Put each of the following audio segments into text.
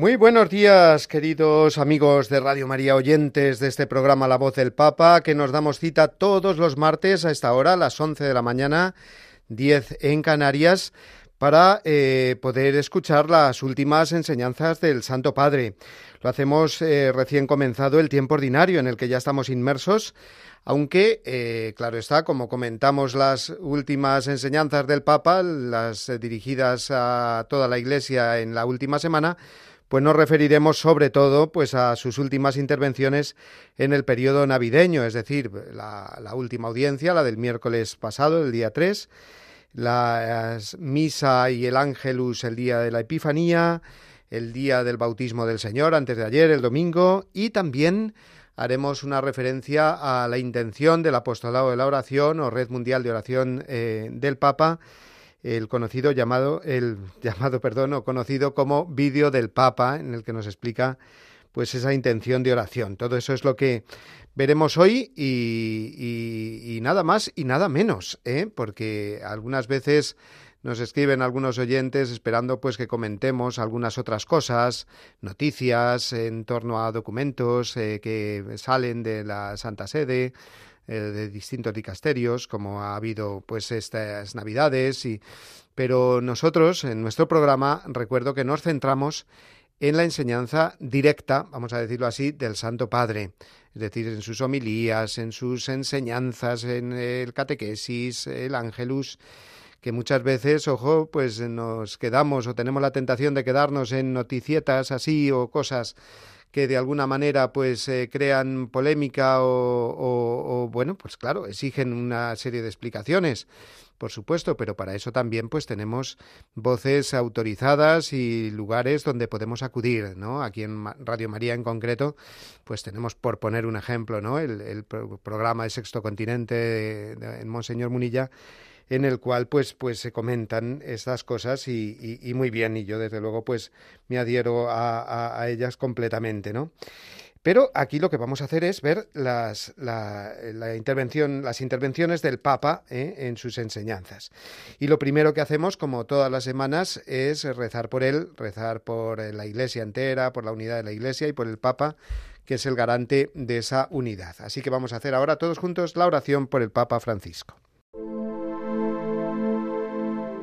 Muy buenos días, queridos amigos de Radio María oyentes de este programa La Voz del Papa, que nos damos cita todos los martes a esta hora, a las 11 de la mañana, 10 en Canarias, para eh, poder escuchar las últimas enseñanzas del Santo Padre. Lo hacemos eh, recién comenzado el tiempo ordinario en el que ya estamos inmersos, aunque, eh, claro está, como comentamos las últimas enseñanzas del Papa, las dirigidas a toda la Iglesia en la última semana, pues nos referiremos sobre todo pues a sus últimas intervenciones en el periodo navideño, es decir, la, última audiencia, la del miércoles pasado, el día 3, la misa y el ángelus el día de la Epifanía, el día del bautismo del Señor antes de ayer, el domingo, y también haremos una referencia a la intención del apostolado de la oración o red mundial de oración eh, del Papa el conocido llamado, el llamado, perdón, o conocido como vídeo del Papa, en el que nos explica pues esa intención de oración. Todo eso es lo que veremos hoy y, nada más y nada menos, ¿eh? porque algunas veces nos escriben algunos oyentes esperando pues que comentemos algunas otras cosas, noticias en torno a documentos eh, que salen de la Santa Sede, eh, de distintos dicasterios, como ha habido pues estas navidades y pero nosotros en nuestro programa recuerdo que nos centramos en la enseñanza directa, vamos a decirlo así, del Santo Padre, es decir, en sus homilías, en sus enseñanzas, en el catequesis, el ángelus, que muchas veces, ojo, pues nos quedamos o tenemos la tentación de quedarnos en noticietas así o cosas que de alguna manera pues eh, crean polémica o, bueno pues claro exigen una serie de explicaciones por supuesto, pero para eso también pues tenemos voces autorizadas y lugares donde podemos acudir, ¿no? Aquí en Radio María en concreto, pues tenemos por poner un ejemplo, ¿no? El, programa de Sexto Continente en Monseñor Munilla en el cual pues pues se comentan estas cosas y, muy bien y yo desde luego pues me adhiero a, ellas completamente no pero aquí lo que vamos a hacer es ver las, la, la intervención, las intervenciones del Papa ¿eh? en sus enseñanzas. Y lo primero que hacemos, como todas las semanas, es rezar por él, rezar por la Iglesia entera, por la unidad de la Iglesia y por el Papa, que es el garante de esa unidad. Así que vamos a hacer ahora todos juntos la oración por el Papa Francisco.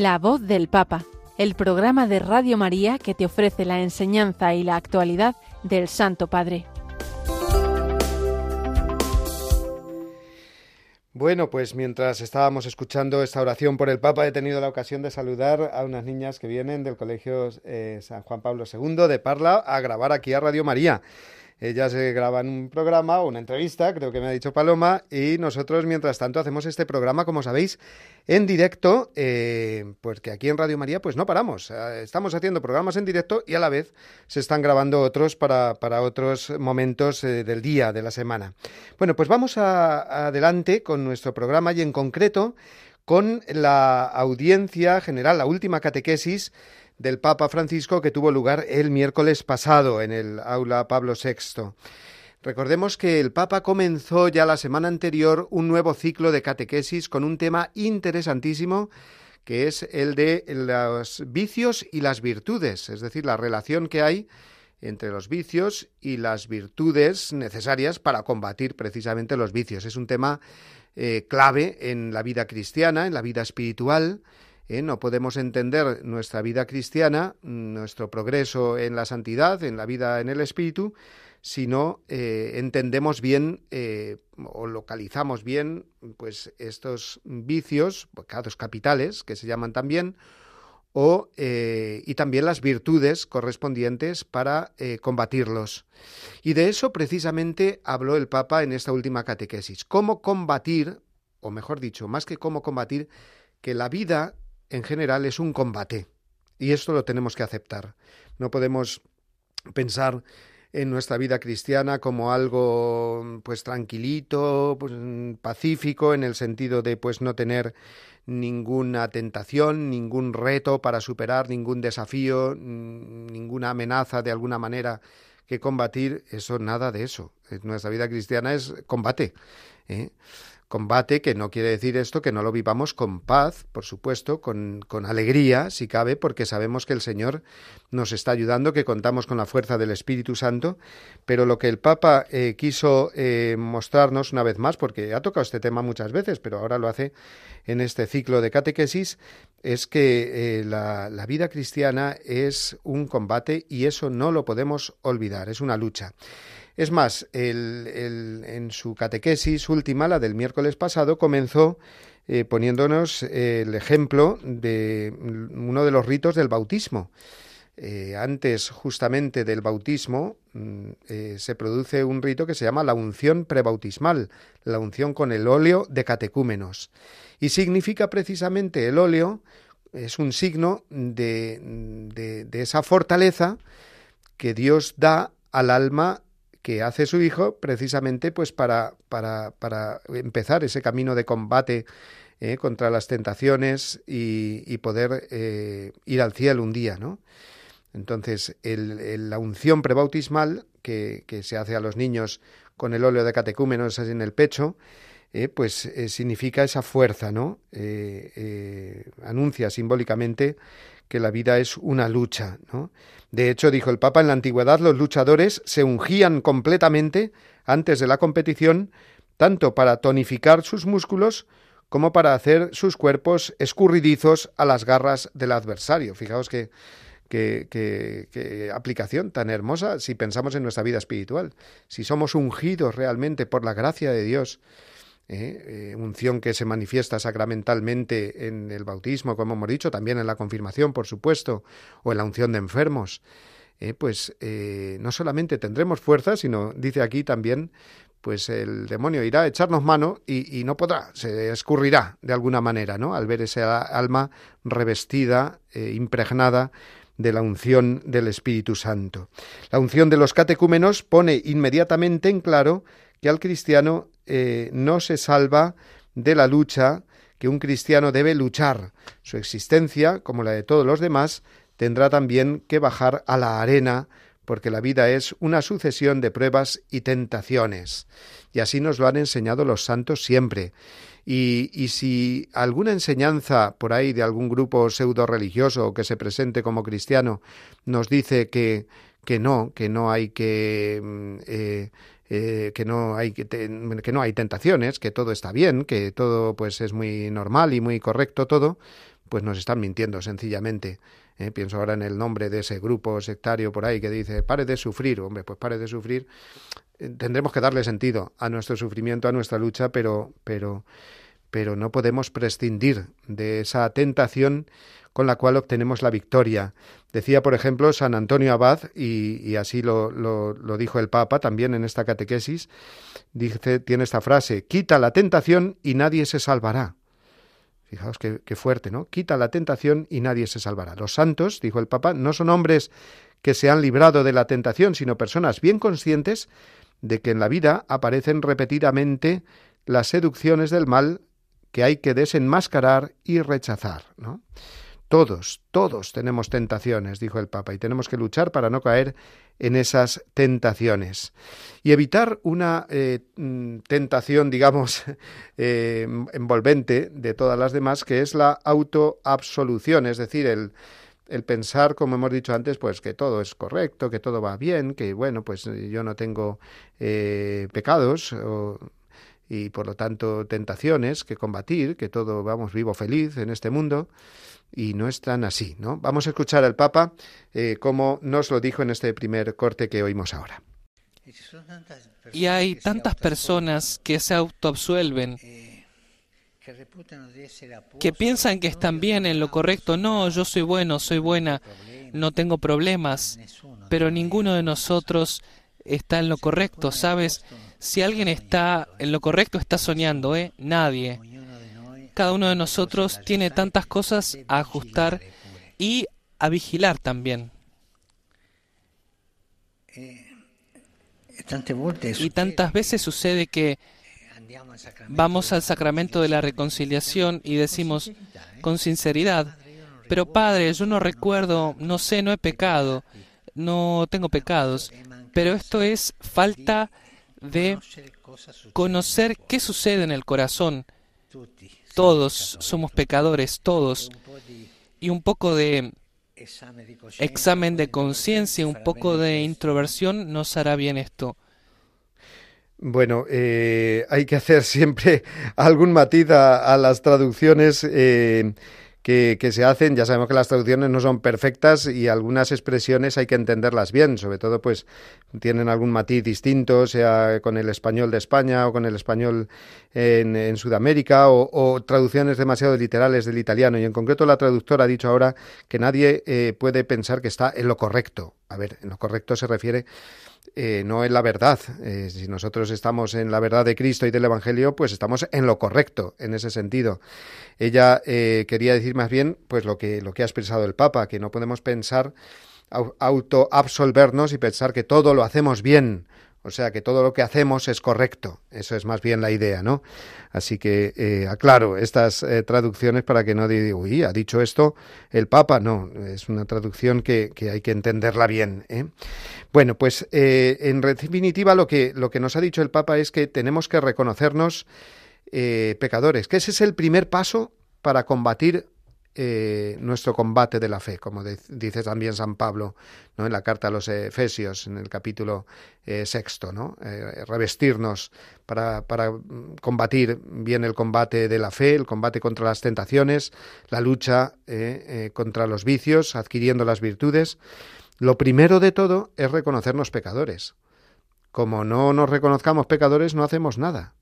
La voz del Papa, el programa de Radio María que te ofrece la enseñanza y la actualidad del Santo Padre. Bueno, pues mientras estábamos escuchando esta oración por el Papa, he tenido la ocasión de saludar a unas niñas que vienen del Colegio eh, San Juan Pablo II de Parla a grabar aquí a Radio María. Ellas se graban un programa o una entrevista, creo que me ha dicho Paloma, y nosotros mientras tanto hacemos este programa, como sabéis, en directo, eh, porque aquí en Radio María pues no paramos. Eh, estamos haciendo programas en directo y a la vez se están grabando otros para, para otros momentos eh, del día, de la semana. Bueno, pues vamos adelante con nuestro programa y en concreto con la audiencia general, la última catequesis del Papa Francisco que tuvo lugar el miércoles pasado en el aula Pablo VI. Recordemos que el Papa comenzó ya la semana anterior un nuevo ciclo de catequesis con un tema interesantísimo que es el de los vicios y las virtudes, es decir, la relación que hay entre los vicios y las virtudes necesarias para combatir precisamente los vicios. Es un tema eh, clave en la vida cristiana, en la vida espiritual. ¿Eh? no podemos entender nuestra vida cristiana, nuestro progreso en la santidad, en la vida en el espíritu, si no eh, entendemos bien o localizamos bien pues estos vicios, pecados capitales, que se llaman también, o, eh, y también las virtudes correspondientes para eh, combatirlos. Y de eso precisamente habló el Papa en esta última catequesis. Cómo combatir, o mejor dicho, más que cómo combatir, que la vida en general es un combate. Y esto lo tenemos que aceptar. No podemos pensar en nuestra vida cristiana como algo pues tranquilito, pues, pacífico en el sentido de pues no tener ninguna tentación, ningún reto para superar, ningún desafío, ninguna amenaza de alguna manera que combatir, eso nada de eso. Nuestra vida cristiana es combate. ¿eh? Combate que no quiere decir esto que no lo vivamos con paz, por supuesto, con, con, alegría, si cabe, porque sabemos que el Señor nos está ayudando, que contamos con la fuerza del Espíritu Santo, pero lo que el Papa eh, quiso eh, mostrarnos una vez más, porque ha tocado este tema muchas veces, pero ahora lo hace en este ciclo de catequesis, es que eh, la, la vida cristiana es un combate y eso no lo podemos olvidar, es una lucha. Es más, en su catequesis última, la del miércoles pasado, comenzó eh, poniéndonos eh, el ejemplo de uno de los ritos del bautismo. Eh, antes justamente del bautismo mm, se produce un rito que se llama la unción prebautismal, la unción con el óleo de catecúmenos. Y significa precisamente el óleo, es un signo de, de, de esa fortaleza que Dios da al alma que hace su hijo precisamente pues para, para, para empezar ese camino de combate eh, contra las tentaciones y, poder eh, ir al cielo un día, ¿no? Entonces, el, la unción prebautismal que, que, se hace a los niños con el óleo de catecúmenos en el pecho, eh, pues significa esa fuerza, ¿no? anuncia simbólicamente que la vida es una lucha, ¿no? De hecho, dijo el Papa, en la antigüedad los luchadores se ungían completamente antes de la competición, tanto para tonificar sus músculos como para hacer sus cuerpos escurridizos a las garras del adversario. Fijaos que, que, aplicación tan hermosa si pensamos en nuestra vida espiritual. Si somos ungidos realmente por la gracia de Dios, ¿eh? Eh, unción que se manifiesta sacramentalmente en el bautismo, como hemos dicho, también en la confirmación, por supuesto, o en la unción de enfermos, ¿eh? pues no solamente tendremos fuerza, sino, dice aquí también, pues el demonio irá a echarnos mano y, no podrá, se escurrirá de alguna manera, ¿no? Al ver esa alma revestida, impregnada de la unción del Espíritu Santo. La unción de los catecúmenos pone inmediatamente en claro que al cristiano eh, no se salva de la lucha que un cristiano debe luchar. Su existencia, como la de todos los demás, tendrá también que bajar a la arena, porque la vida es una sucesión de pruebas y tentaciones. Y así nos lo han enseñado los santos siempre. Y, y, si alguna enseñanza por ahí de algún grupo pseudo religioso que se presente como cristiano nos dice que, que no, que no hay que mm, eh, eh, que no hay que, no hay tentaciones, que todo está bien, que todo pues es muy normal y muy correcto todo, pues nos están mintiendo sencillamente. Eh, pienso ahora en el nombre de ese grupo sectario por ahí que dice pare de sufrir, hombre, pues pare de sufrir. Eh, tendremos que darle sentido a nuestro sufrimiento, a nuestra lucha, pero, pero, pero no podemos prescindir de esa tentación con la cual obtenemos la victoria. Decía, por ejemplo, San Antonio Abad, y, así lo, dijo el Papa también en esta catequesis, dice, tiene esta frase, quita la tentación y nadie se salvará. Fijaos qué, qué fuerte, ¿no? Quita la tentación y nadie se salvará. Los santos, dijo el Papa, no son hombres que se han librado de la tentación, sino personas bien conscientes de que en la vida aparecen repetidamente las seducciones del mal que hay que desenmascarar y rechazar, ¿no? Todos, todos tenemos tentaciones, dijo el Papa, y tenemos que luchar para no caer en esas tentaciones. Y evitar una eh, mm, tentación, digamos, eh, envolvente de todas las demás, que es la autoabsolución, es decir, el, pensar, como hemos dicho antes, pues que todo es correcto, que todo va bien, que bueno, pues yo no tengo eh, pecados y por lo tanto tentaciones que combatir, que todo vamos vivo feliz en este mundo y no es tan así, ¿no? Vamos a escuchar al Papa eh, como nos lo dijo en este primer corte que oímos ahora. Y hay tantas personas que se autoabsuelven, que piensan que están bien en lo correcto. No, yo soy bueno, soy buena, no tengo problemas, pero ninguno de nosotros está en lo correcto, ¿sabes? Si alguien está en lo correcto, está soñando, ¿eh? Nadie. Cada uno de nosotros tiene tantas cosas a ajustar y a vigilar también. Y tantas veces sucede que vamos al sacramento de la reconciliación y decimos con sinceridad, pero Padre, yo no recuerdo, no sé, no he pecado, no tengo pecados, pero esto es falta de conocer qué sucede en el corazón todos somos pecadores, todos. Y un poco de examen de conciencia, un poco de introversión nos hará bien esto. Bueno, eh, hay que hacer siempre algún matiz a, las traducciones. Eh, que, se hacen. Ya sabemos que las traducciones no son perfectas y algunas expresiones hay que entenderlas bien, sobre todo pues tienen algún matiz distinto, sea con el español de España o con el español en, Sudamérica o, traducciones demasiado literales del italiano. Y en concreto la traductora ha dicho ahora que nadie eh, puede pensar que está en lo correcto. A ver, en lo correcto se refiere eh, no en la verdad. Eh, si nosotros estamos en la verdad de Cristo y del Evangelio, pues estamos en lo correcto, en ese sentido. Ella eh, quería decir más bien, pues lo que, lo que ha expresado el Papa, que no podemos pensar, autoabsolvernos y pensar que todo lo hacemos bien, o sea, que todo lo que hacemos es correcto. Eso es más bien la idea, ¿no? Así que eh, aclaro estas eh, traducciones para que no diga, uy, ha dicho esto el Papa. No, es una traducción que, hay que entenderla bien. ¿eh? Bueno, pues en definitiva lo que, lo que nos ha dicho el Papa es que tenemos que reconocernos pecadores, que ese es el primer paso para combatir eh, nuestro combate de la fe, como dice también San Pablo ¿no? en la carta a los Efesios, en el capítulo eh, sexto, ¿no? Eh, revestirnos para, para, combatir bien el combate de la fe, el combate contra las tentaciones, la lucha contra los vicios, adquiriendo las virtudes. Lo primero de todo es reconocernos pecadores. Como no nos reconozcamos pecadores, no hacemos nada.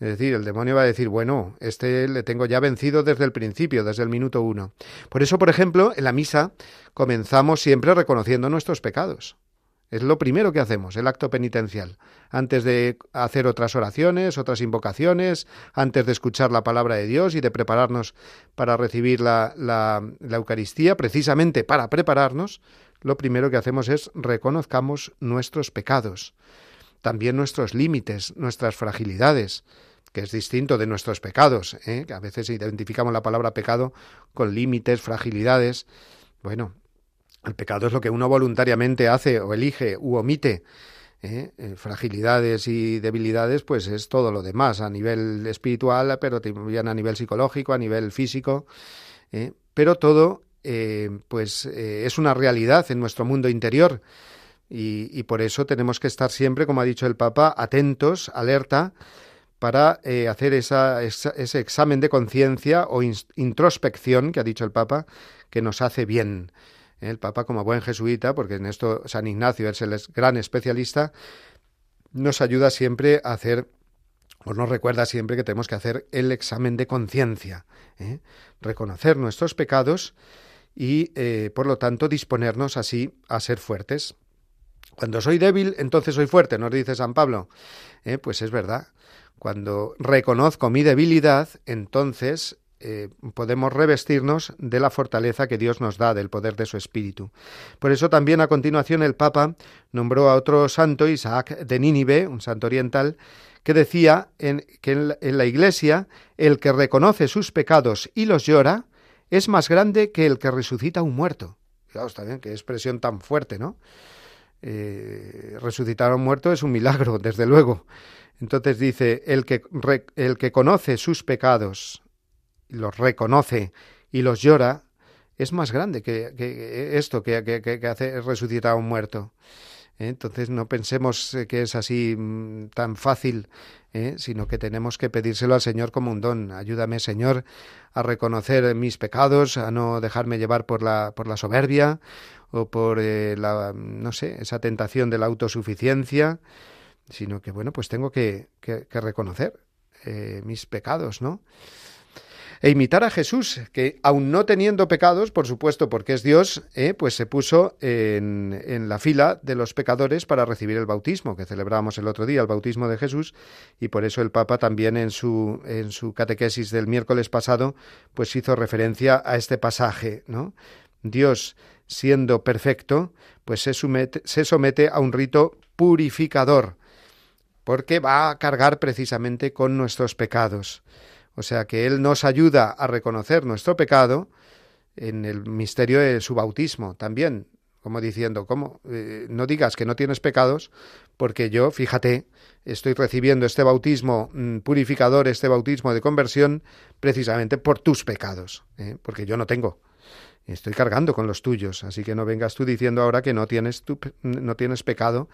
Es decir, el demonio va a decir, bueno, este le tengo ya vencido desde el principio, desde el minuto uno. Por eso, por ejemplo, en la misa comenzamos siempre reconociendo nuestros pecados. Es lo primero que hacemos, el acto penitencial. Antes de hacer otras oraciones, otras invocaciones, antes de escuchar la palabra de Dios y de prepararnos para recibir la, Eucaristía, precisamente para prepararnos, lo primero que hacemos es reconozcamos nuestros pecados, también nuestros límites, nuestras fragilidades que es distinto de nuestros pecados, ¿eh? a veces identificamos la palabra pecado con límites, fragilidades. Bueno, el pecado es lo que uno voluntariamente hace o elige u omite. ¿eh? Eh, fragilidades y debilidades, pues es todo lo demás, a nivel espiritual, pero también a nivel psicológico, a nivel físico. Pero todo, pues, es una realidad en nuestro mundo interior. Y, por eso tenemos que estar siempre, como ha dicho el Papa, atentos, alerta, para eh, hacer ese examen de conciencia o introspección que ha dicho el Papa, que nos hace bien. El Papa, como buen jesuita, porque en esto San Ignacio es el gran especialista, nos ayuda siempre a hacer, o nos recuerda siempre que tenemos que hacer el examen de conciencia, ¿eh? reconocer nuestros pecados y, eh, por lo tanto, disponernos así a ser fuertes. Cuando soy débil, entonces soy fuerte, nos dice San Pablo. pues es verdad. Cuando reconozco mi debilidad, entonces eh, podemos revestirnos de la fortaleza que Dios nos da, del poder de su Espíritu. Por eso también a continuación el Papa nombró a otro santo, Isaac de Nínive, un santo oriental, que decía en, que en la Iglesia el que reconoce sus pecados y los llora, es más grande que el que resucita un muerto. Está bien, qué expresión tan fuerte, ¿no? Eh, resucitar a un muerto es un milagro, desde luego. Entonces dice, el que, el que conoce sus pecados, los reconoce y los llora, es más grande que, esto, que, que, hace resucitar a un muerto. ¿Eh? Entonces no pensemos eh, que es así mm, tan fácil, ¿eh? sino que tenemos que pedírselo al Señor como un don. Ayúdame, Señor, a reconocer mis pecados, a no dejarme llevar por la, por la soberbia o por la, no sé, esa tentación de la autosuficiencia, sino que, bueno, pues tengo que, que reconocer mis pecados, ¿no? E imitar a Jesús, que aun no teniendo pecados, por supuesto, porque es Dios, eh, pues se puso en, en, la fila de los pecadores para recibir el bautismo, que celebramos el otro día, el bautismo de Jesús, y por eso el Papa también en su, en su catequesis del miércoles pasado, pues hizo referencia a este pasaje, ¿no? Dios, siendo perfecto, pues se somete a un rito purificador, porque va a cargar precisamente con nuestros pecados. O sea que Él nos ayuda a reconocer nuestro pecado en el misterio de su bautismo también, como diciendo, ¿cómo? Eh, no digas que no tienes pecados, porque yo, fíjate, estoy recibiendo este bautismo mm, purificador, este bautismo de conversión, precisamente por tus pecados, ¿eh? porque yo no tengo estoy cargando con los tuyos, así que no vengas tú diciendo ahora que no tienes, no tienes pecado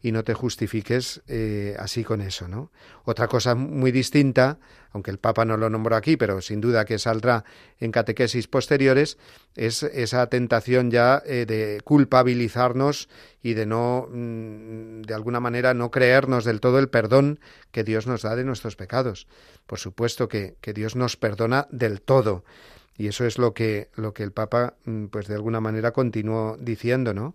y no te justifiques eh, así con eso, ¿no? Otra cosa muy distinta, aunque el Papa no lo nombró aquí, pero sin duda que saldrá en catequesis posteriores, es esa tentación ya eh, de culpabilizarnos y de no, mm, de alguna manera, no creernos del todo el perdón que Dios nos da de nuestros pecados. Por supuesto que, que Dios nos perdona del todo y eso es lo que, lo que el Papa, mm, pues de alguna manera continuó diciendo, ¿no?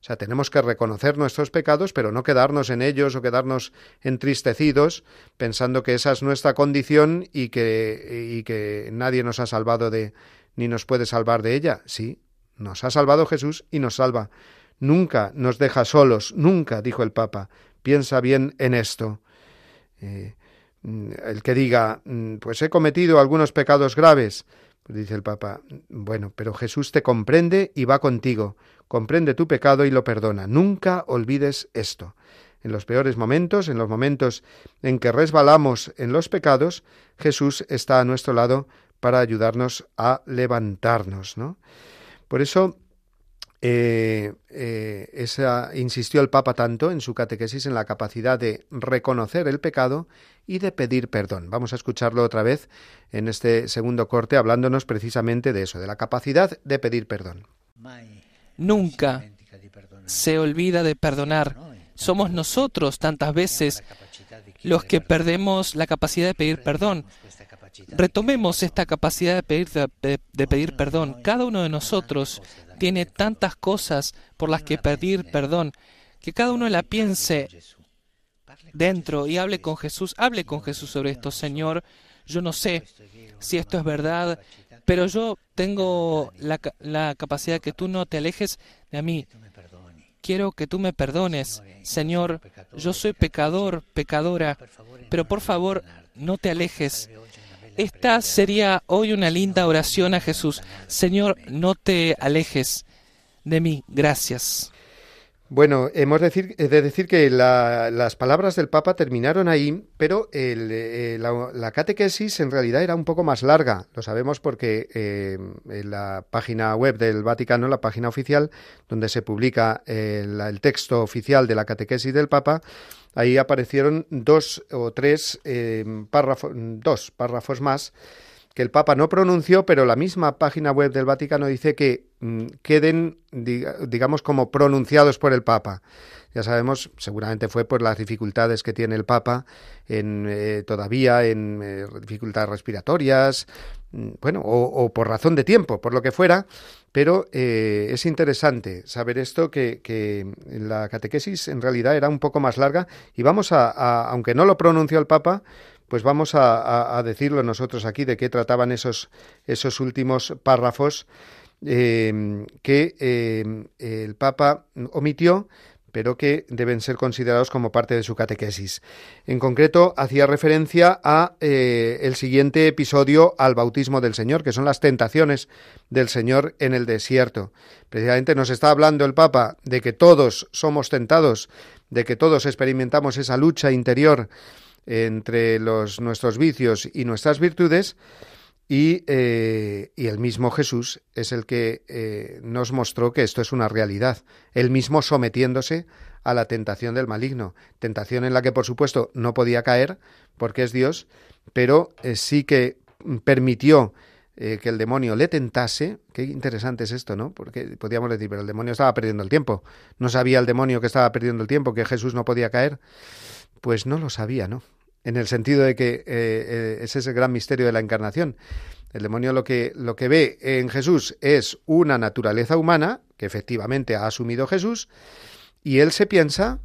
O sea, tenemos que reconocer nuestros pecados, pero no quedarnos en ellos o quedarnos entristecidos pensando que esa es nuestra condición y que, y que nadie nos ha salvado de, ni nos puede salvar de ella. Sí, nos ha salvado Jesús y nos salva. Nunca nos deja solos, nunca, dijo el Papa. Piensa bien en esto. Eh, mm, el que diga, mm, pues he cometido algunos pecados graves, dice el Papa, bueno, pero Jesús te comprende y va contigo, comprende tu pecado y lo perdona. Nunca olvides esto. En los peores momentos, en los momentos en que resbalamos en los pecados, Jesús está a nuestro lado para ayudarnos a levantarnos, ¿no? Por eso eh, eh, esa, insistió el Papa tanto en su catequesis en la capacidad de reconocer el pecado y de pedir perdón. Vamos a escucharlo otra vez en este segundo corte hablándonos precisamente de eso, de la capacidad de pedir perdón. Nunca se olvida de perdonar. Somos nosotros tantas veces los que perdemos la capacidad de pedir perdón. Retomemos esta capacidad de pedir, de pedir perdón. Cada uno de nosotros tiene tantas cosas por las que pedir perdón, que cada uno la piense dentro y hable con Jesús, hable con Jesús sobre esto, Señor, yo no sé si esto es verdad, pero yo tengo la, la capacidad que tú no te alejes de mí. Quiero que tú me perdones, Señor, yo soy pecador, pecadora, pero por favor no te alejes esta sería hoy una linda oración a Jesús. Señor, no te alejes de mí. Gracias. Bueno, hemos de decir, de decir que las palabras del Papa terminaron ahí, pero eh, la, catequesis en realidad era un poco más larga. Lo sabemos porque eh, en la página web del Vaticano, la página oficial, donde se publica eh, el texto oficial de la catequesis del Papa, ahí aparecieron dos o tres párrafos, dos párrafos más que el Papa no pronunció, pero la misma página web del Vaticano dice que mm, queden, digamos, como pronunciados por el Papa. Ya sabemos, seguramente fue por las dificultades que tiene el Papa en, eh, todavía en eh, dificultades respiratorias, bueno, o, por razón de tiempo, por lo que fuera, pero eh, es interesante saber esto, que, la catequesis en realidad era un poco más larga y vamos a, aunque no lo pronunció el Papa, pues vamos a, decirlo nosotros aquí de qué trataban esos, esos últimos párrafos em, que em, el Papa omitió, pero que deben ser considerados como parte de su catequesis. En concreto, hacía referencia a eh, el siguiente episodio al bautismo del Señor, que son las tentaciones del Señor en el desierto. Precisamente nos está hablando el Papa de que todos somos tentados, de que todos experimentamos esa lucha interior entre los, nuestros vicios y nuestras virtudes, y, eh, y, el mismo Jesús es el que eh, nos mostró que esto es una realidad, él mismo sometiéndose a la tentación del maligno, tentación en la que por supuesto no podía caer porque es Dios, pero eh, sí que permitió que el demonio le tentase, qué interesante es esto, ¿no? Porque podíamos decir, pero el demonio estaba perdiendo el tiempo, no sabía el demonio que estaba perdiendo el tiempo, que Jesús no podía caer, pues no lo sabía, ¿no? En el sentido de que eh, eh, ese es el gran misterio de la encarnación. El demonio lo que, lo que ve en Jesús es una naturaleza humana, que efectivamente ha asumido Jesús, y él se piensa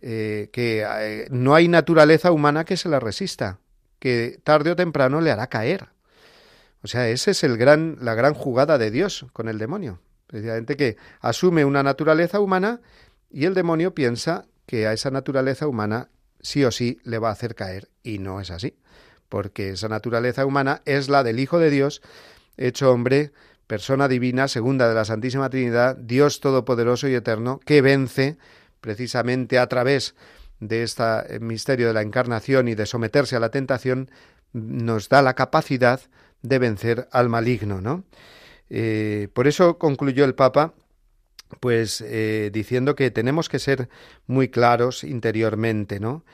eh, que no hay naturaleza humana que se la resista, que tarde o temprano le hará caer. O sea, esa es el gran, la gran jugada de Dios con el demonio. Precisamente que asume una naturaleza humana y el demonio piensa que a esa naturaleza humana sí o sí le va a hacer caer. Y no es así, porque esa naturaleza humana es la del Hijo de Dios, hecho hombre, persona divina, segunda de la Santísima Trinidad, Dios Todopoderoso y Eterno, que vence precisamente a través de este misterio de la encarnación y de someterse a la tentación, nos da la capacidad de vencer al maligno, ¿no? Eh, por eso concluyó el Papa pues eh, diciendo que tenemos que ser muy claros interiormente, ¿no?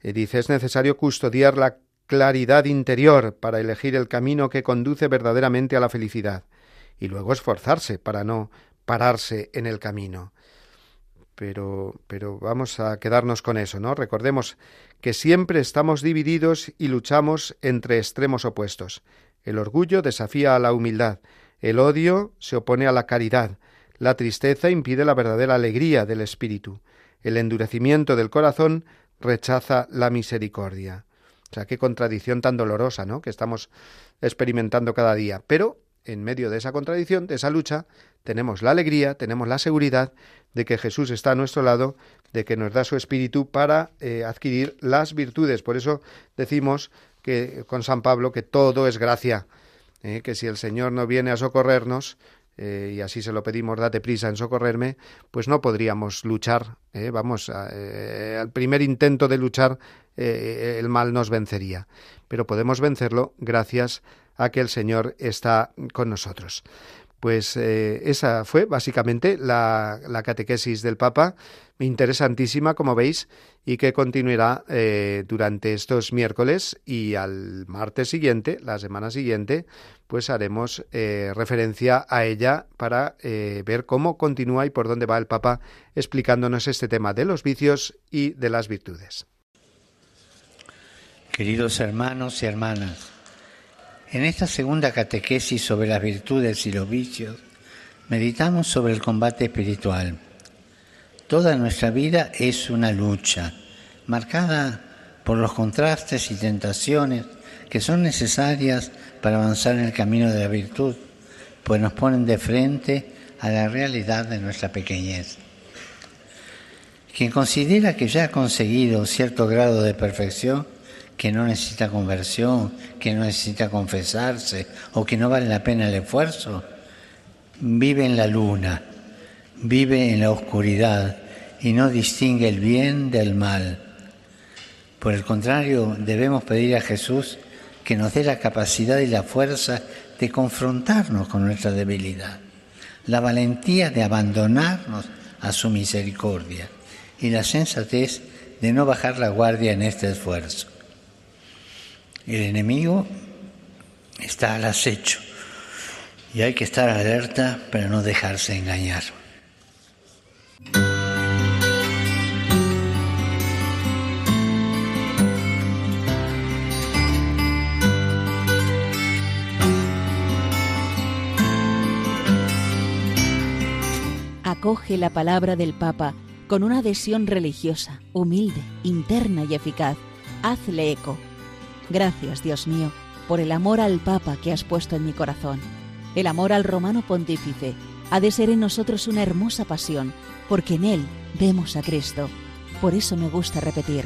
Eh, dice, es necesario custodiar la claridad interior para elegir el camino que conduce verdaderamente a la felicidad y luego esforzarse para no pararse en el camino. Pero, pero vamos a quedarnos con eso, ¿no? Recordemos que siempre estamos divididos y luchamos entre extremos opuestos. El orgullo desafía a la humildad, el odio se opone a la caridad, la tristeza impide la verdadera alegría del espíritu. El endurecimiento del corazón rechaza la misericordia. O sea, qué contradicción tan dolorosa, ¿no? Que estamos experimentando cada día. Pero en medio de esa contradicción, de esa lucha, tenemos la alegría, tenemos la seguridad de que Jesús está a nuestro lado, de que nos da su espíritu para eh, adquirir las virtudes. Por eso decimos que con San Pablo que todo es gracia, ¿eh? que si el Señor no viene a socorrernos, eh, y así se lo pedimos, date prisa en socorrerme, pues no podríamos luchar. Eh, vamos, eh, al primer intento de luchar el mal nos vencería. Pero podemos vencerlo gracias a que el Señor está con nosotros. Pues esa fue básicamente la, catequesis del Papa interesantísima, como veis, y que continuará eh, durante estos miércoles y al martes siguiente, la semana siguiente, pues haremos eh, referencia a ella para eh, ver cómo continúa y por dónde va el Papa explicándonos este tema de los vicios y de las virtudes. Queridos hermanos y hermanas, en esta segunda catequesis sobre las virtudes y los vicios, meditamos sobre el combate espiritual Toda nuestra vida es una lucha, marcada por los contrastes y tentaciones que son necesarias para avanzar en el camino de la virtud, pues nos ponen de frente a la realidad de nuestra pequeñez. Quien considera que ya ha conseguido cierto grado de perfección, que no necesita conversión, que no necesita confesarse o que no vale la pena el esfuerzo, vive en la luna, vive en la oscuridad y no distingue el bien del mal. Por el contrario, debemos pedir a Jesús que nos dé la capacidad y la fuerza de confrontarnos con nuestra debilidad, la valentía de abandonarnos a su misericordia y la sensatez de no bajar la guardia en este esfuerzo. El enemigo está al acecho y hay que estar alerta para no dejarse engañar. acoge la palabra del Papa con una adhesión religiosa, humilde, interna y eficaz. Hazle eco. Gracias, Dios mío, por el amor al Papa que has puesto en mi corazón. El amor al romano pontífice ha de ser en nosotros una hermosa pasión, porque en él vemos a Cristo. Por eso me gusta repetir,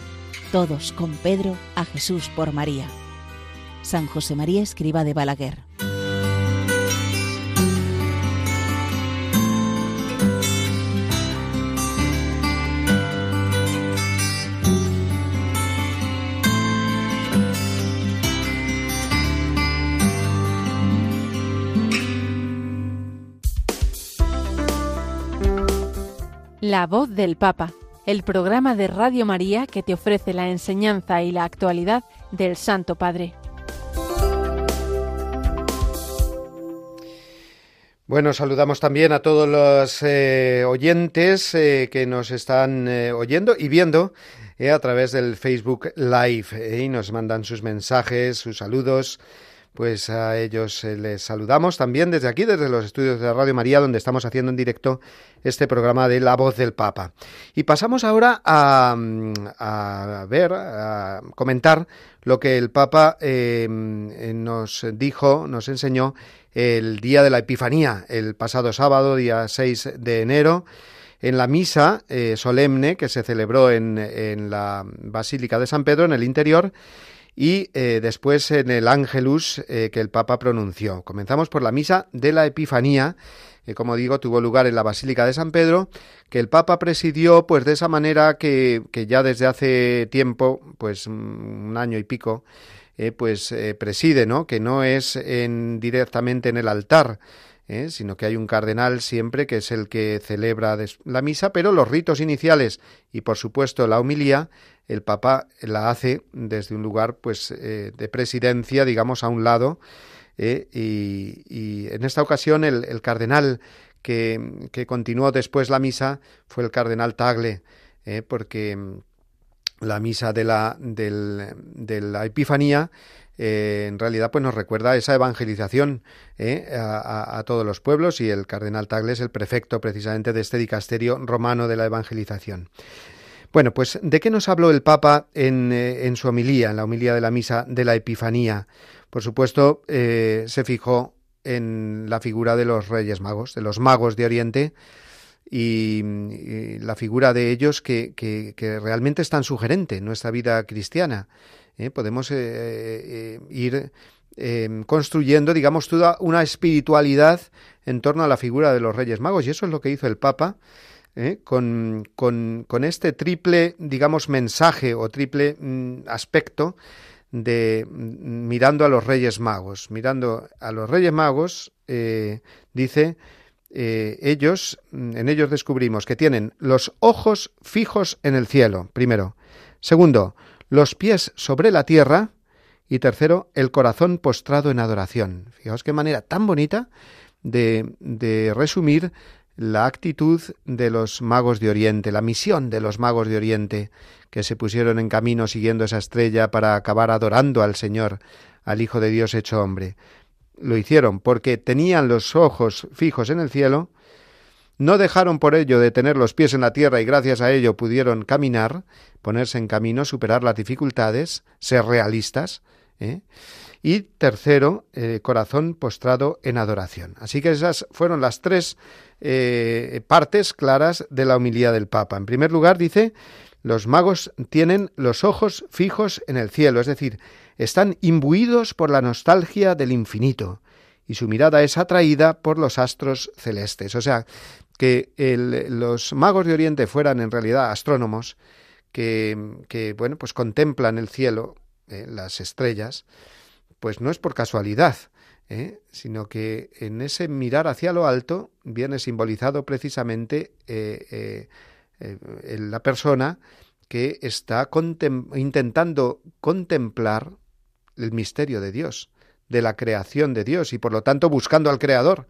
todos con Pedro, a Jesús por María. San José María Escriba de Balaguer. La voz del Papa, el programa de Radio María que te ofrece la enseñanza y la actualidad del Santo Padre. Bueno, saludamos también a todos los eh, oyentes eh, que nos están eh, oyendo y viendo a través del Facebook Live y nos mandan sus mensajes, sus saludos pues a ellos eh, les saludamos también desde aquí, desde los estudios de Radio María, donde estamos haciendo en directo este programa de La Voz del Papa. Y pasamos ahora a, a ver, a comentar lo que el Papa eh, nos dijo, nos enseñó el día de la Epifanía, el pasado sábado, día 6 de enero en la misa eh, solemne que se celebró en, en, la Basílica de San Pedro, en el interior, y eh, después en el Ángelus eh, que el Papa pronunció. Comenzamos por la misa de la Epifanía, que como digo tuvo lugar en la Basílica de San Pedro, que el Papa presidió pues de esa manera que, que ya desde hace tiempo, pues un año y pico, eh, pues preside, ¿no? Que no es en, directamente en el altar, sino que hay un cardenal siempre que es el que celebra la misa, pero los ritos iniciales y por supuesto la homilía el Papa la hace desde un lugar pues eh, de presidencia, digamos, a un lado, eh, y, en esta ocasión el, cardenal que, que, continuó después la misa fue el cardenal Tagle, eh, porque mm, la misa de la, de la Epifanía en realidad pues nos recuerda esa evangelización a, a, todos los pueblos y el cardenal Tagle es el prefecto precisamente de este dicasterio romano de la evangelización. Bueno, pues ¿de qué nos habló el Papa en, eh, en su homilía, en la homilía de la misa de la Epifanía? Por supuesto, eh, se fijó en la figura de los Reyes Magos, de los magos de Oriente, y, la figura de ellos que, que, realmente es tan sugerente en nuestra vida cristiana. ¿eh? Podemos ir construyendo, digamos, toda una espiritualidad en torno a la figura de los Reyes Magos, y eso es lo que hizo el Papa ¿eh? con, con, este triple, digamos, mensaje o triple mm, aspecto de mm, mirando a los Reyes Magos. Mirando a los Reyes Magos, eh, dice, eh, ellos, mm, en ellos descubrimos que tienen los ojos fijos en el cielo, primero. Segundo, los pies sobre la tierra. Y tercero, el corazón postrado en adoración. Fijaos qué manera tan bonita de, de resumir la actitud de los magos de Oriente, la misión de los magos de Oriente, que se pusieron en camino siguiendo esa estrella para acabar adorando al Señor, al Hijo de Dios hecho hombre. Lo hicieron porque tenían los ojos fijos en el cielo, no dejaron por ello de tener los pies en la tierra y gracias a ello pudieron caminar, ponerse en camino, superar las dificultades, ser realistas. ¿eh? Y tercero, eh, corazón postrado en adoración. Así que esas fueron las tres eh, partes claras de la humildad del Papa. En primer lugar, dice, los magos tienen los ojos fijos en el cielo, es decir, están imbuidos por la nostalgia del infinito y su mirada es atraída por los astros celestes. O sea, que los magos de Oriente fueran en realidad astrónomos que, bueno, pues contemplan el cielo, eh, las estrellas, pues no es por casualidad, ¿eh? sino que en ese mirar hacia lo alto viene simbolizado precisamente eh, eh, la persona que está intentando contemplar el misterio de Dios, de la creación de Dios y por lo tanto buscando al Creador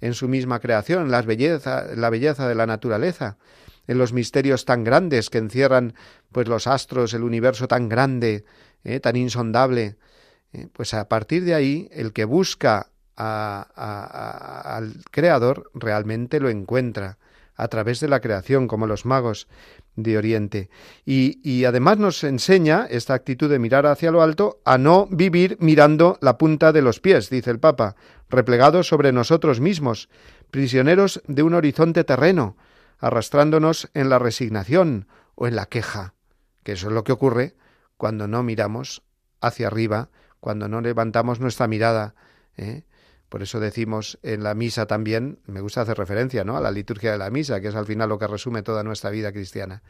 en su misma creación, la belleza, la belleza de la naturaleza, en los misterios tan grandes que encierran pues los astros, el universo tan grande, tan insondable, eh, pues a partir de ahí, el que busca al Creador realmente lo encuentra a través de la creación, como los magos de Oriente. Y, y, además nos enseña esta actitud de mirar hacia lo alto a no vivir mirando la punta de los pies, dice el Papa, replegados sobre nosotros mismos, prisioneros de un horizonte terreno, arrastrándonos en la resignación o en la queja, que eso es lo que ocurre cuando no miramos hacia arriba, cuando no levantamos nuestra mirada. ¿eh? Por eso decimos en la misa también, me gusta hacer referencia ¿no? a la liturgia de la misa, que es al final lo que resume toda nuestra vida cristiana.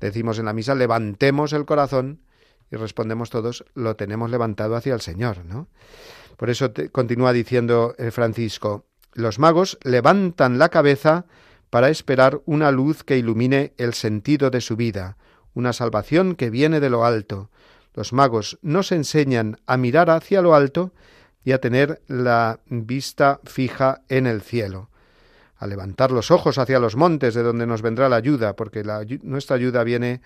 Decimos en la misa, levantemos el corazón y respondemos todos, lo tenemos levantado hacia el Señor. ¿no? Por eso continúa diciendo eh, Francisco, los magos levantan la cabeza para esperar una luz que ilumine el sentido de su vida, una salvación que viene de lo alto. Los magos nos enseñan a mirar hacia lo alto y a tener la vista fija en el cielo, a levantar los ojos hacia los montes de donde nos vendrá la ayuda, porque nuestra ayuda viene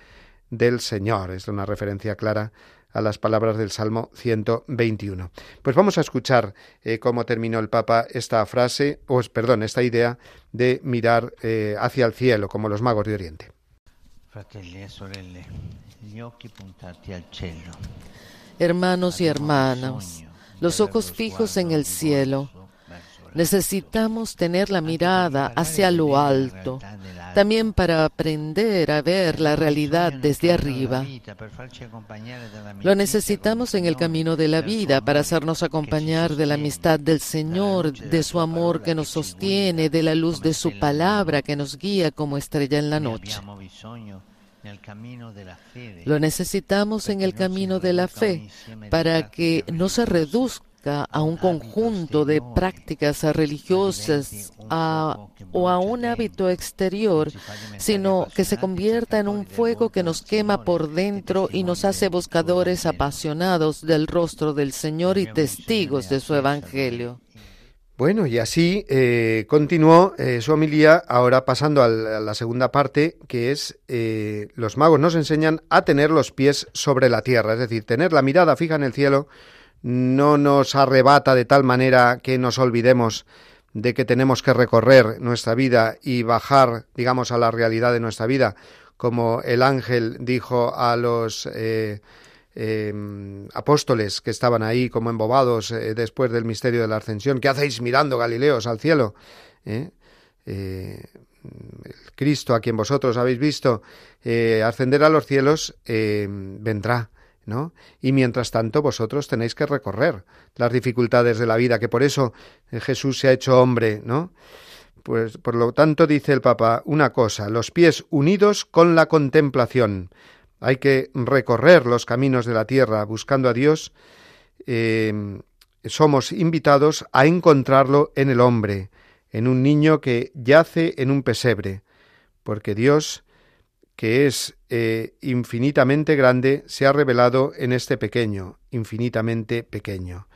del Señor. Es una referencia clara a las palabras del Salmo 121. Pues vamos a escuchar eh, cómo terminó el Papa esta frase, o perdón, esta idea de mirar eh, hacia el cielo, como los magos de Oriente. Hermanos y hermanas, los ojos fijos en el cielo. Necesitamos tener la mirada hacia lo alto, también para aprender a ver la realidad desde arriba. Lo necesitamos en el camino de la vida para hacernos acompañar de la amistad del Señor, de su amor que nos sostiene, de la luz de su palabra que nos guía como estrella en la noche. Lo necesitamos en el camino de la fe para que no se reduzca a un conjunto de prácticas religiosas o a un hábito exterior, sino que se convierta en un fuego que nos quema por dentro y nos hace buscadores apasionados del rostro del Señor y testigos de su Evangelio. Bueno, y así eh, continuó eh, su homilía, ahora pasando a la, segunda parte, que es eh, los magos nos enseñan a tener los pies sobre la tierra, es decir, tener la mirada fija en el cielo, no nos arrebata de tal manera que nos olvidemos de que tenemos que recorrer nuestra vida y bajar, digamos, a la realidad de nuestra vida, como el ángel dijo a los Em, apóstoles que estaban ahí como embobados eh, después del misterio de la ascensión. ¿Qué hacéis mirando, Galileos, al cielo? ¿Eh? Eh, el Cristo a quien vosotros habéis visto ascender a los cielos vendrá. Y mientras tanto vosotros tenéis que recorrer las dificultades de la vida, que por eso Jesús se ha hecho hombre, ¿no? Pues por lo tanto dice el Papa una cosa, los pies unidos con la contemplación, hay que recorrer los caminos de la tierra buscando a Dios. Eh, somos invitados a encontrarlo en el hombre, en un niño que yace en un pesebre, porque Dios, que es eh, infinitamente grande, se ha revelado en este pequeño, infinitamente pequeño.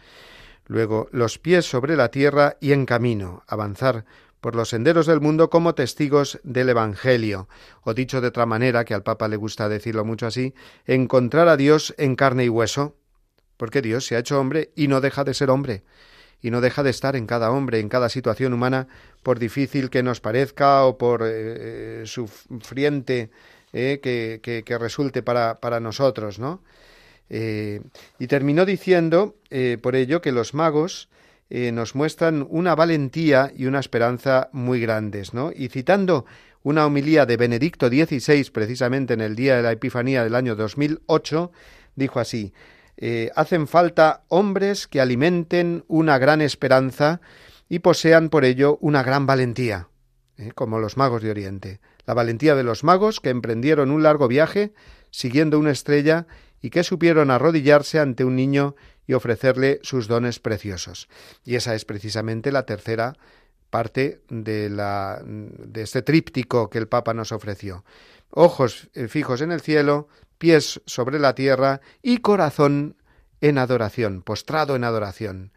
Luego, los pies sobre la tierra y en camino, avanzar por los senderos del mundo como testigos del Evangelio, o dicho de otra manera, que al Papa le gusta decirlo mucho así, encontrar a Dios en carne y hueso, porque Dios se ha hecho hombre y no deja de ser hombre, y no deja de estar en cada hombre, en cada situación humana, por difícil que nos parezca o por eh, sufriente eh, que, resulte para, para nosotros, ¿no? Eh, y terminó diciendo, por ello, que los magos eh, nos muestran una valentía y una esperanza muy grandes, ¿no? Y citando una homilía de Benedicto XVI, precisamente en el día de la Epifanía del año 2008, dijo así, eh, hacen falta hombres que alimenten una gran esperanza y posean por ello una gran valentía, ¿eh? como los magos de Oriente. La valentía de los magos que emprendieron un largo viaje siguiendo una estrella y que supieron arrodillarse ante un niño y ofrecerle sus dones preciosos. Y esa es precisamente la tercera parte de, la, de este tríptico que el Papa nos ofreció. Ojos eh, fijos en el cielo, pies sobre la tierra y corazón en adoración, postrado en adoración,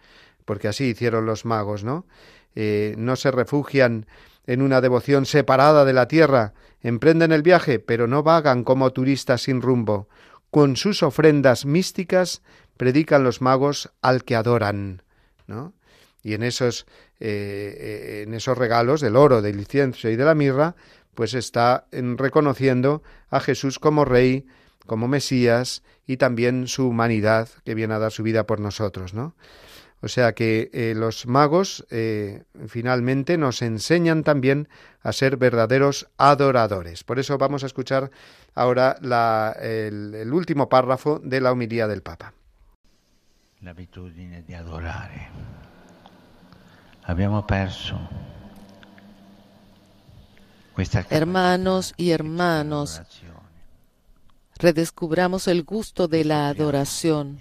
porque así hicieron los magos, ¿no? Eh, no se refugian en una devoción separada de la tierra, emprenden el viaje, pero no vagan como turistas sin rumbo. Con sus ofrendas místicas predican los magos al que adoran, ¿no? Y en esos, eh, eh, en esos regalos del oro, del incienso y de la mirra, pues está reconociendo a Jesús como Rey, como Mesías y también su humanidad que viene a dar su vida por nosotros, ¿no? O sea que eh, los magos eh, finalmente nos enseñan también a ser verdaderos adoradores. Por eso vamos a escuchar ahora el, el, último párrafo de la homilía del Papa. La abitudine di adorare. Abbiamo perso Hermanos y hermanos, redescubramos el gusto de la adoración.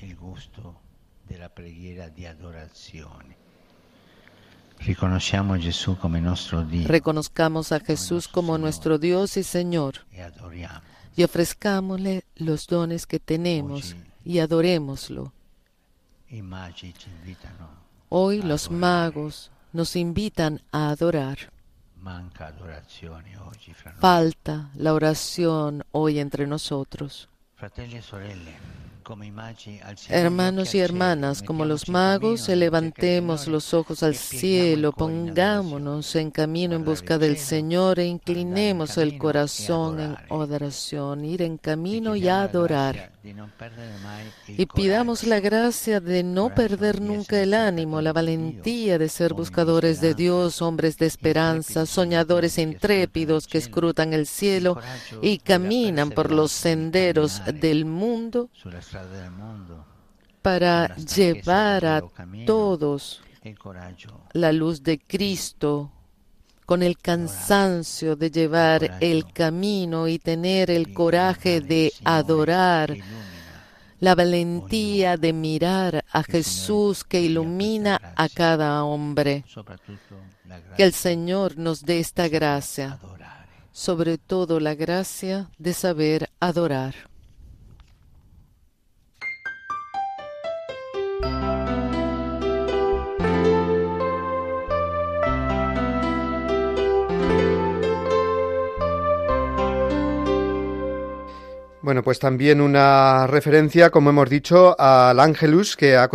Reconozcamos a Jesús como nuestro Dios y Señor y ofrezcámosle los dones que tenemos y adorémoslo. Hoy los magos nos invitan a adorar. Falta la oración hoy entre nosotros. Hermanos y hermanas, como los magos, levantemos los ojos al cielo, pongámonos en camino en busca del Señor e inclinemos el corazón en adoración, ir en camino y adorar. Y pidamos la gracia de no perder nunca el ánimo, la valentía de ser buscadores de Dios, hombres de esperanza, soñadores intrépidos que escrutan el cielo y caminan por los senderos del mundo para llevar a todos la luz de Cristo con el cansancio de llevar el camino y tener el coraje de adorar, la valentía de mirar a Jesús que ilumina a cada hombre. Que el Señor nos dé esta gracia, sobre todo la gracia de saber adorar. Bueno, pues también una referencia, como hemos dicho, al Ángelus, que ha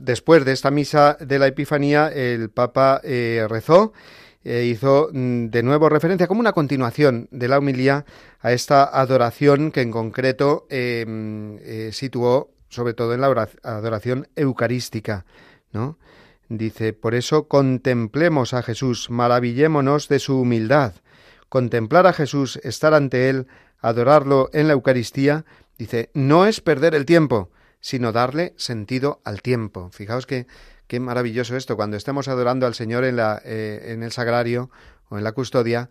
después de esta misa de la Epifanía, el Papa eh, rezó e hizo mm, de nuevo referencia como una continuación de la humilía a esta adoración que en concreto em, eh, situó sobre todo en la adoración eucarística, ¿no? Dice, por eso contemplemos a Jesús, maravillémonos de su humildad. Contemplar a Jesús, estar ante Él, adorarlo en la Eucaristía, dice, no es perder el tiempo, sino darle sentido al tiempo. Fijaos que qué maravilloso esto, cuando estemos adorando al Señor en, la, eh, en el sagrario o en la custodia,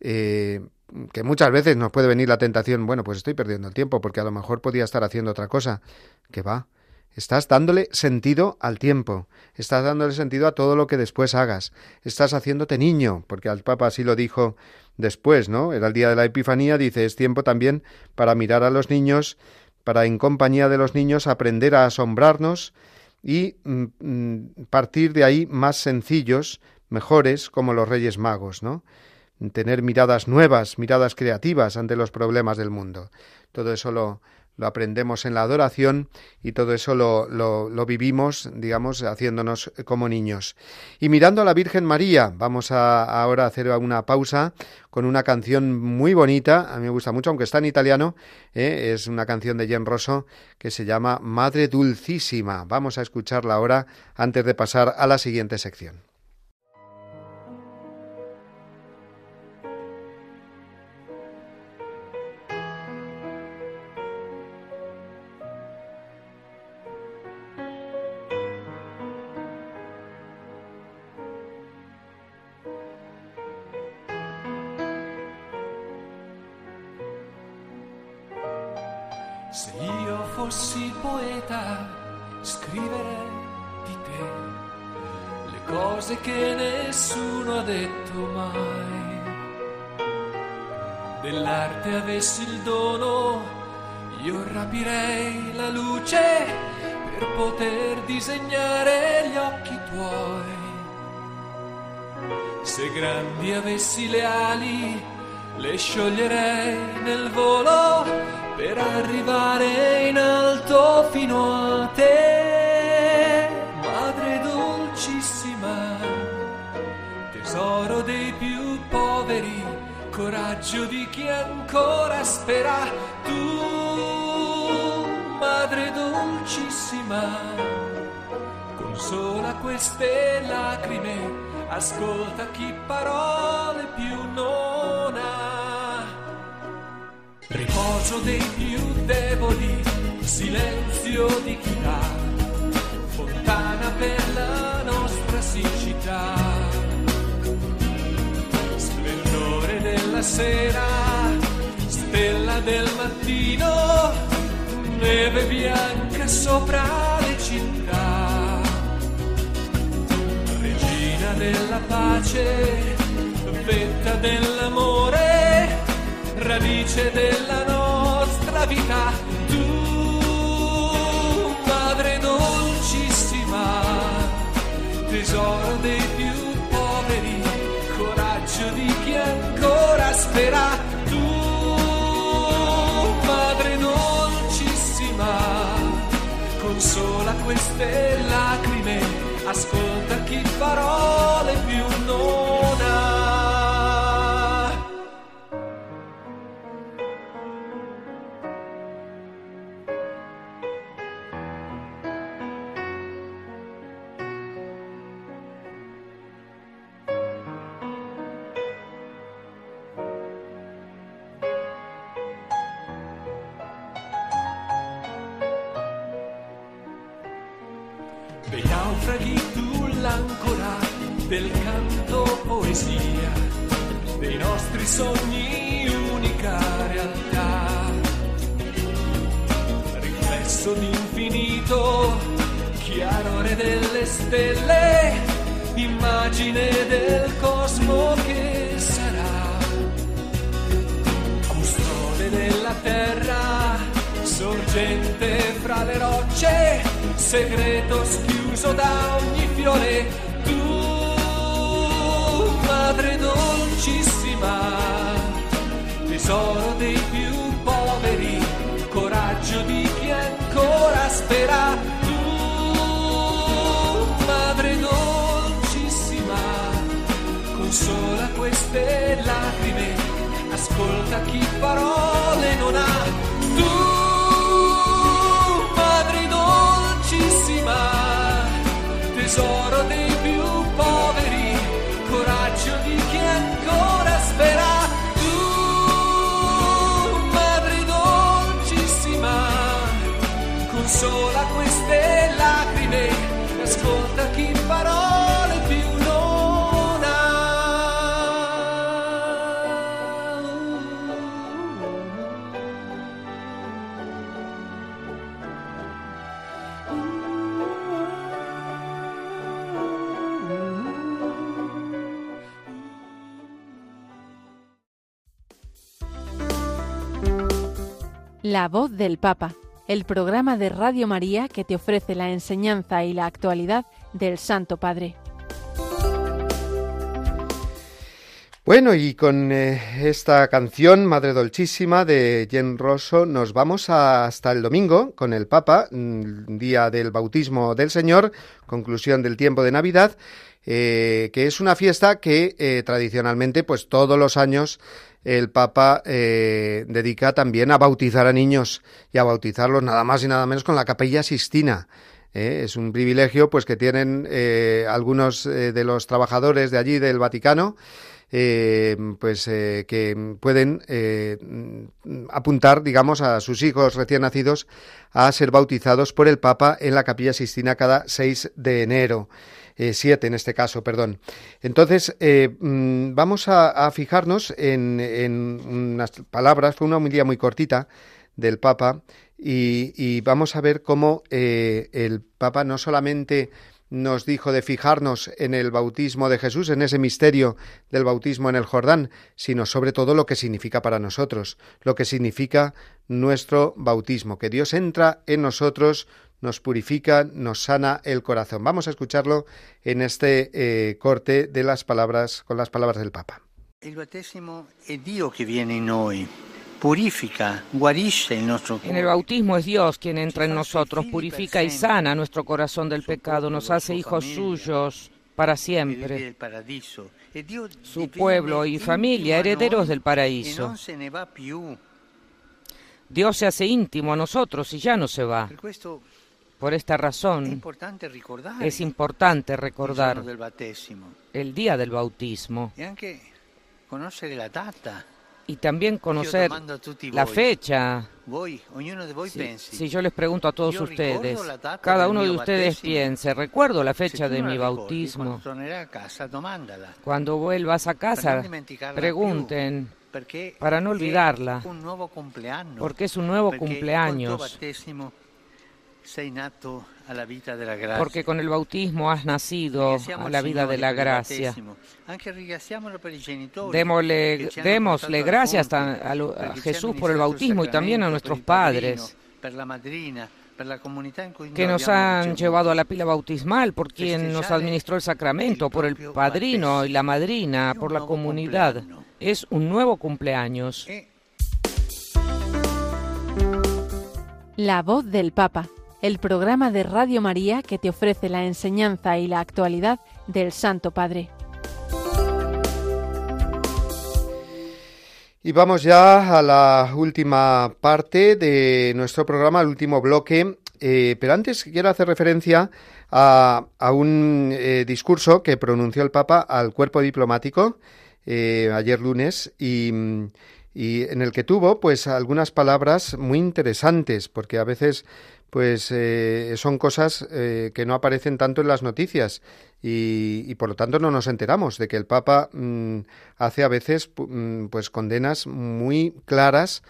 eh, que muchas veces nos puede venir la tentación, bueno, pues estoy perdiendo el tiempo porque a lo mejor podía estar haciendo otra cosa, que va. Estás dándole sentido al tiempo, estás dándole sentido a todo lo que después hagas, estás haciéndote niño, porque al Papa así lo dijo después, ¿no? Era el día de la Epifanía, dice, es tiempo también para mirar a los niños, para en compañía de los niños aprender a asombrarnos y mm, mm, partir de ahí más sencillos, mejores, como los Reyes Magos, ¿no? Tener miradas nuevas, miradas creativas ante los problemas del mundo. Todo eso lo, lo aprendemos en la adoración y todo eso lo, lo, vivimos, digamos, haciéndonos como niños. Y mirando a la Virgen María, vamos a, ahora a hacer una pausa con una canción muy bonita, a mí me gusta mucho, aunque está en italiano, ¿eh? es una canción de Jen Rosso que se llama Madre Dulcísima. Vamos a escucharla ahora antes de pasar a la siguiente sección. detto mai. Dell'arte avessi il dono, io rapirei la luce per poter disegnare gli occhi tuoi. Se grandi avessi le ali, le scioglierei nel volo per arrivare in alto fino a te. Tesoro dei più poveri, coraggio di chi ancora spera, tu, madre dolcissima consola queste lacrime, ascolta chi parole più non ha. Riposo dei più deboli, silenzio di chi dà, fontana per la sera, stella del mattino, neve bianca sopra le città. Regina della pace, vetta dell'amore, radice della nostra vita. Tu, Madre dolcissima, tesoro dei più spera. Tu, Madre dolcissima, consola queste lacrime, ascolta chi parole più La voz del Papa, el programa de Radio María que te ofrece la enseñanza y la actualidad del Santo Padre. Bueno, y con eh, esta canción, Madre Dolchísima, de Jen Rosso, nos vamos hasta el domingo con el Papa, mm, día del bautismo del Señor, conclusión del tiempo de Navidad, eh, que es una fiesta que eh, tradicionalmente, pues todos los años, el Papa eh, dedica también a bautizar a niños y a bautizarlos nada más y nada menos con la Capella Sistina. ¿eh? Es un privilegio, pues, que tienen eh, algunos de los trabajadores de allí del Vaticano pues que pueden apuntar, digamos, a sus hijos recién nacidos a ser bautizados por el Papa en la Capilla Sistina cada 6 de enero. Eh, 7 en este caso, perdón. Entonces, eh, mm, vamos a, fijarnos en, en unas palabras, fue una homilía muy cortita del Papa, y, y vamos a ver cómo eh, el Papa no solamente nos dijo de fijarnos en el bautismo de Jesús, en ese misterio del bautismo en el Jordán, sino sobre todo lo que significa para nosotros, lo que significa nuestro bautismo, que Dios entra en nosotros, nos purifica, nos sana el corazón. Vamos a escucharlo en este eh, corte de las palabras con las palabras del Papa. Il battesimo è Dio che viene noi, purifica, guarisce il nostro En el bautismo es Dios quien entra en nosotros, purifica y sana nuestro corazón del pecado, nos hace hijos suyos para siempre, su pueblo y familia, herederos del paraíso. Dios se hace íntimo a nosotros y ya no se va. Por esta razón es importante recordar el día del bautismo. Y también conocer la fecha. Si, yo les pregunto a todos ustedes, cada uno de ustedes piense, recuerdo la fecha de mi bautismo. Cuando vuelvas a casa, pregunten para no olvidarla, porque es un nuevo cumpleaños porque con el bautismo has nacido a la vida de la gracia. Démosle, démosle gracias a, Jesús por el bautismo y también a nuestros padres. que nos han llevado a la pila bautismal, por quien nos administró el sacramento, por el padrino y la madrina, por la comunidad. Es un nuevo cumpleaños. La voz del Papa el programa de Radio María que te ofrece la enseñanza y la actualidad del Santo Padre. Y vamos ya a la última parte de nuestro programa, el último bloque. Eh, pero antes quiero hacer referencia a, un eh, discurso que pronunció el Papa al cuerpo diplomático eh, ayer lunes y, y en el que tuvo pues algunas palabras muy interesantes porque a veces pues eh, son cosas eh, que no aparecen tanto en las noticias y, por lo tanto no nos enteramos de que el Papa mm, hace a veces mm, pues condenas muy claras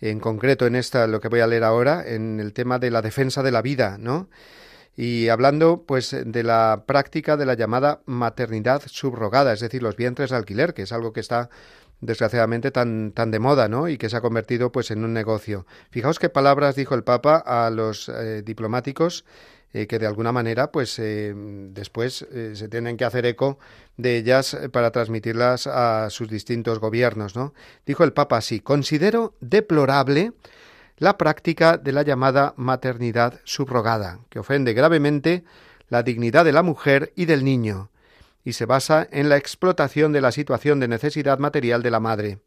en concreto en esta lo que voy a leer ahora en el tema de la defensa de la vida no y hablando pues de la práctica de la llamada maternidad subrogada es decir los vientres de alquiler que es algo que está desgraciadamente tan, tan de moda, ¿no? Y que se ha convertido pues en un negocio. Fijaos qué palabras dijo el Papa a los eh, diplomáticos eh, que de alguna manera pues eh, después se tienen que hacer eco de ellas para transmitirlas a sus distintos gobiernos, ¿no? Dijo el Papa así, considero deplorable la práctica de la llamada maternidad subrogada, que ofende gravemente la dignidad de la mujer y del niño, y se basa en la explotación de la situación de necesidad material de la madre.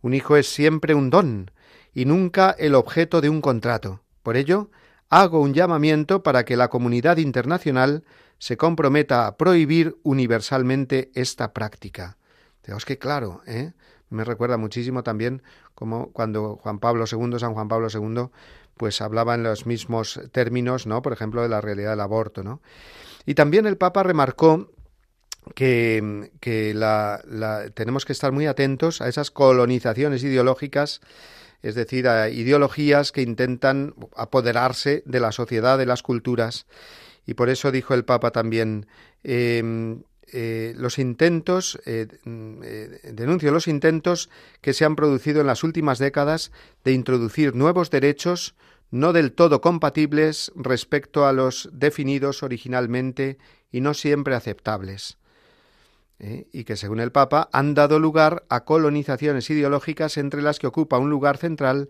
Un hijo es siempre un don y nunca el objeto de un contrato. Por ello, hago un llamamiento para que la comunidad internacional se comprometa a prohibir universalmente esta práctica. Tenemos que claro, ¿eh? me recuerda muchísimo también como cuando Juan Pablo II, San Juan Pablo II, pues hablaba en los mismos términos, ¿no? Por ejemplo, de la realidad del aborto, ¿no? Y también el Papa remarcó que, tenemos que estar muy atentos a esas colonizaciones ideológicas, es decir, a ideologías que intentan apoderarse de la sociedad, de las culturas. Y por eso dijo el Papa también, em, eh, los intentos, eh, eh, denuncio los intentos que se han producido en las últimas décadas de introducir nuevos derechos no del todo compatibles respecto a los definidos originalmente y no siempre aceptables. ¿Eh? y que, según el Papa, han dado lugar a colonizaciones ideológicas entre las que ocupa un lugar central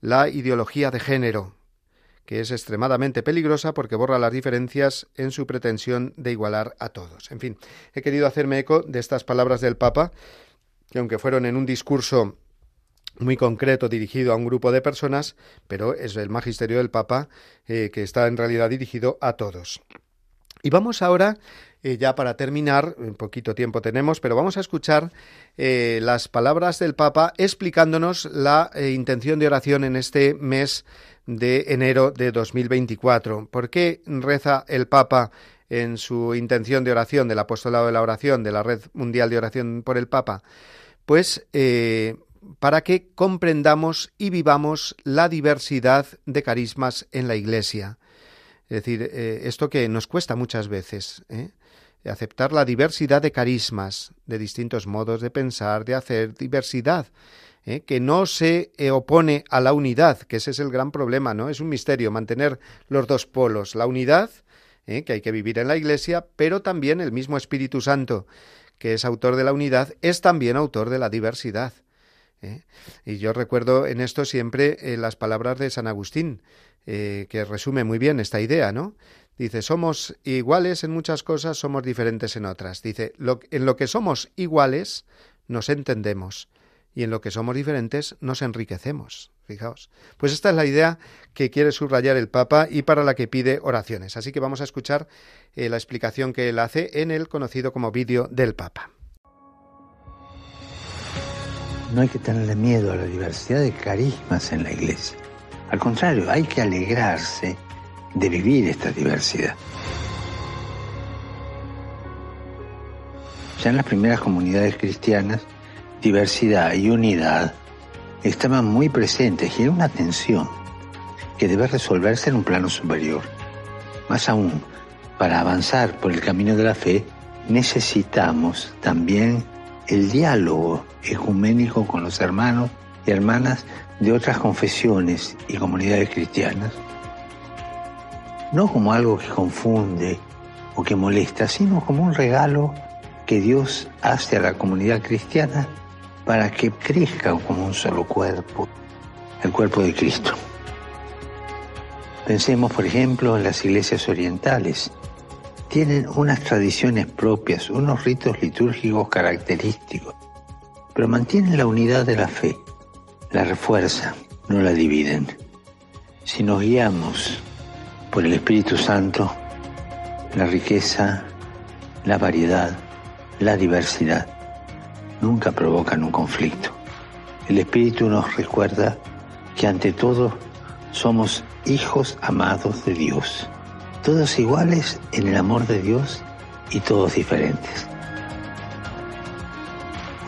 la ideología de género, que es extremadamente peligrosa porque borra las diferencias en su pretensión de igualar a todos. En fin, he querido hacerme eco de estas palabras del Papa, que aunque fueron en un discurso muy concreto dirigido a un grupo de personas, pero es el magisterio del Papa eh, que está en realidad dirigido a todos. Y vamos ahora eh, ya para terminar, un poquito tiempo tenemos, pero vamos a escuchar eh, las palabras del Papa explicándonos la eh, intención de oración en este mes de enero de 2024. ¿Por qué reza el Papa en su intención de oración del apostolado de la oración de la Red Mundial de Oración por el Papa? Pues para que comprendamos y vivamos la diversidad de carismas en la Iglesia. Es decir, esto que nos cuesta muchas veces. Aceptar la diversidad de carismas, de distintos modos de pensar, de hacer, diversidad, ¿eh? que no se eh, opone a la unidad, que ese es el gran problema, ¿no? Es un misterio mantener los dos polos, la unidad, ¿eh? que hay que vivir en la Iglesia, pero también el mismo Espíritu Santo, que es autor de la unidad, es también autor de la diversidad. Y yo recuerdo en esto siempre las palabras de San Agustín, que resume muy bien esta idea, ¿no? Dice, somos iguales en muchas cosas, somos diferentes en otras. Dice, en lo que somos iguales nos entendemos y en lo que somos diferentes nos enriquecemos. Fijaos. Pues esta es la idea que quiere subrayar el Papa y para la que pide oraciones. Así que vamos a escuchar eh, la explicación que él hace en el conocido como vídeo del Papa. No hay que tenerle miedo a la diversidad de carismas en la Iglesia. Al contrario, hay que alegrarse de vivir esta diversidad. Ya en las primeras comunidades cristianas, diversidad y unidad estaban muy presentes y era una tensión que debe resolverse en un plano superior. Más aún, para avanzar por el camino de la fe, necesitamos también el diálogo ecuménico con los hermanos y hermanas de otras confesiones y comunidades cristianas. No como algo que confunde o que molesta, sino como un regalo que Dios hace a la comunidad cristiana para que crezca como un solo cuerpo, el cuerpo de Cristo. Pensemos, por ejemplo, en las iglesias orientales. Tienen unas tradiciones propias, unos ritos litúrgicos característicos, pero mantienen la unidad de la fe, la refuerzan, no la dividen. Si nos guiamos por el Espíritu Santo, la riqueza, la variedad, la diversidad nunca provocan un conflicto. El Espíritu nos recuerda que ante todo somos hijos amados de Dios, todos iguales en el amor de Dios y todos diferentes.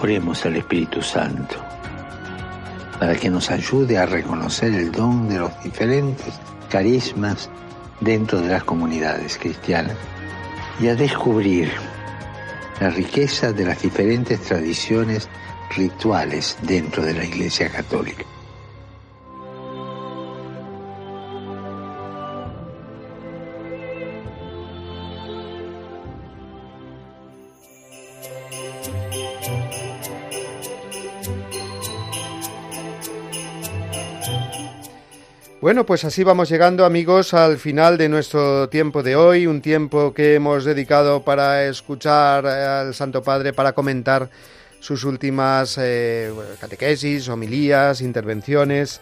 Oremos al Espíritu Santo para que nos ayude a reconocer el don de los diferentes carismas dentro de las comunidades cristianas y a descubrir la riqueza de las diferentes tradiciones rituales dentro de la Iglesia Católica. Bueno, pues así vamos llegando amigos al final de nuestro tiempo de hoy, un tiempo que hemos dedicado para escuchar al Santo Padre, para comentar sus últimas eh, catequesis, homilías, intervenciones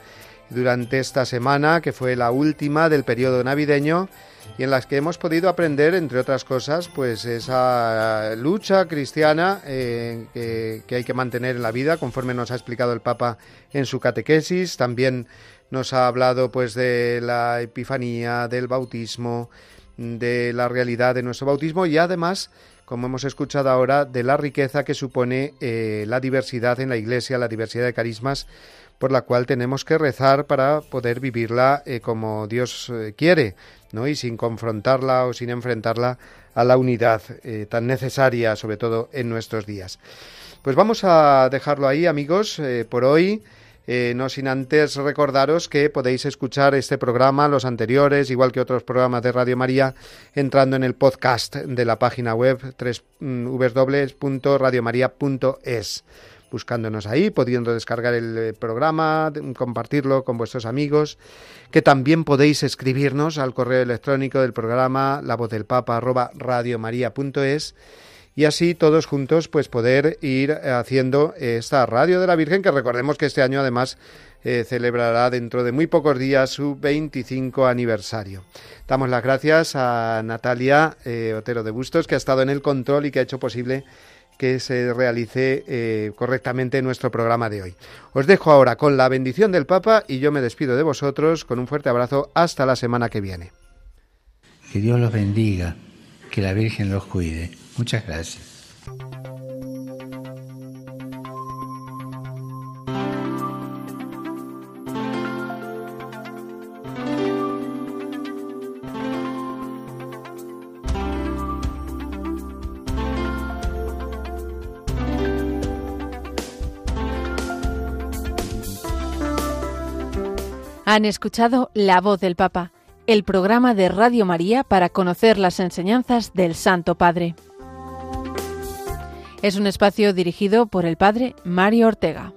durante esta semana, que fue la última del periodo navideño y en las que hemos podido aprender, entre otras cosas, pues esa lucha cristiana eh, que hay que mantener en la vida, conforme nos ha explicado el Papa en su catequesis, también nos ha hablado pues de la epifanía, del bautismo, de la realidad de nuestro bautismo y además, como hemos escuchado ahora, de la riqueza que supone eh, la diversidad en la Iglesia, la diversidad de carismas por la cual tenemos que rezar para poder vivirla eh, como Dios eh, quiere, ¿no? Y sin confrontarla o sin enfrentarla a la unidad tan necesaria, sobre todo en nuestros días. Pues vamos a dejarlo ahí, amigos, por hoy. Eh, no sin antes recordaros que podéis escuchar este programa, los anteriores, igual que otros programas de Radio María, entrando en el podcast de la página web www.radiomaria.es buscándonos ahí, pudiendo descargar el eh, programa, compartirlo con vuestros amigos, que también podéis escribirnos al correo electrónico del programa la voz del papa arroba radiomaria.es y así todos juntos pues poder ir haciendo esta radio de la Virgen que recordemos que este año además eh, celebrará dentro de muy pocos días su 25 aniversario. Damos las gracias a Natalia eh, Otero de Bustos que ha estado en el control y que ha hecho posible que se realice eh, correctamente nuestro programa de hoy. Os dejo ahora con la bendición del Papa y yo me despido de vosotros con un fuerte abrazo hasta la semana que viene. Que Dios los bendiga, que la Virgen los cuide. Muchas gracias. Han escuchado La voz del Papa, el programa de Radio María para conocer las enseñanzas del Santo Padre. Es un espacio dirigido por el padre Mario Ortega.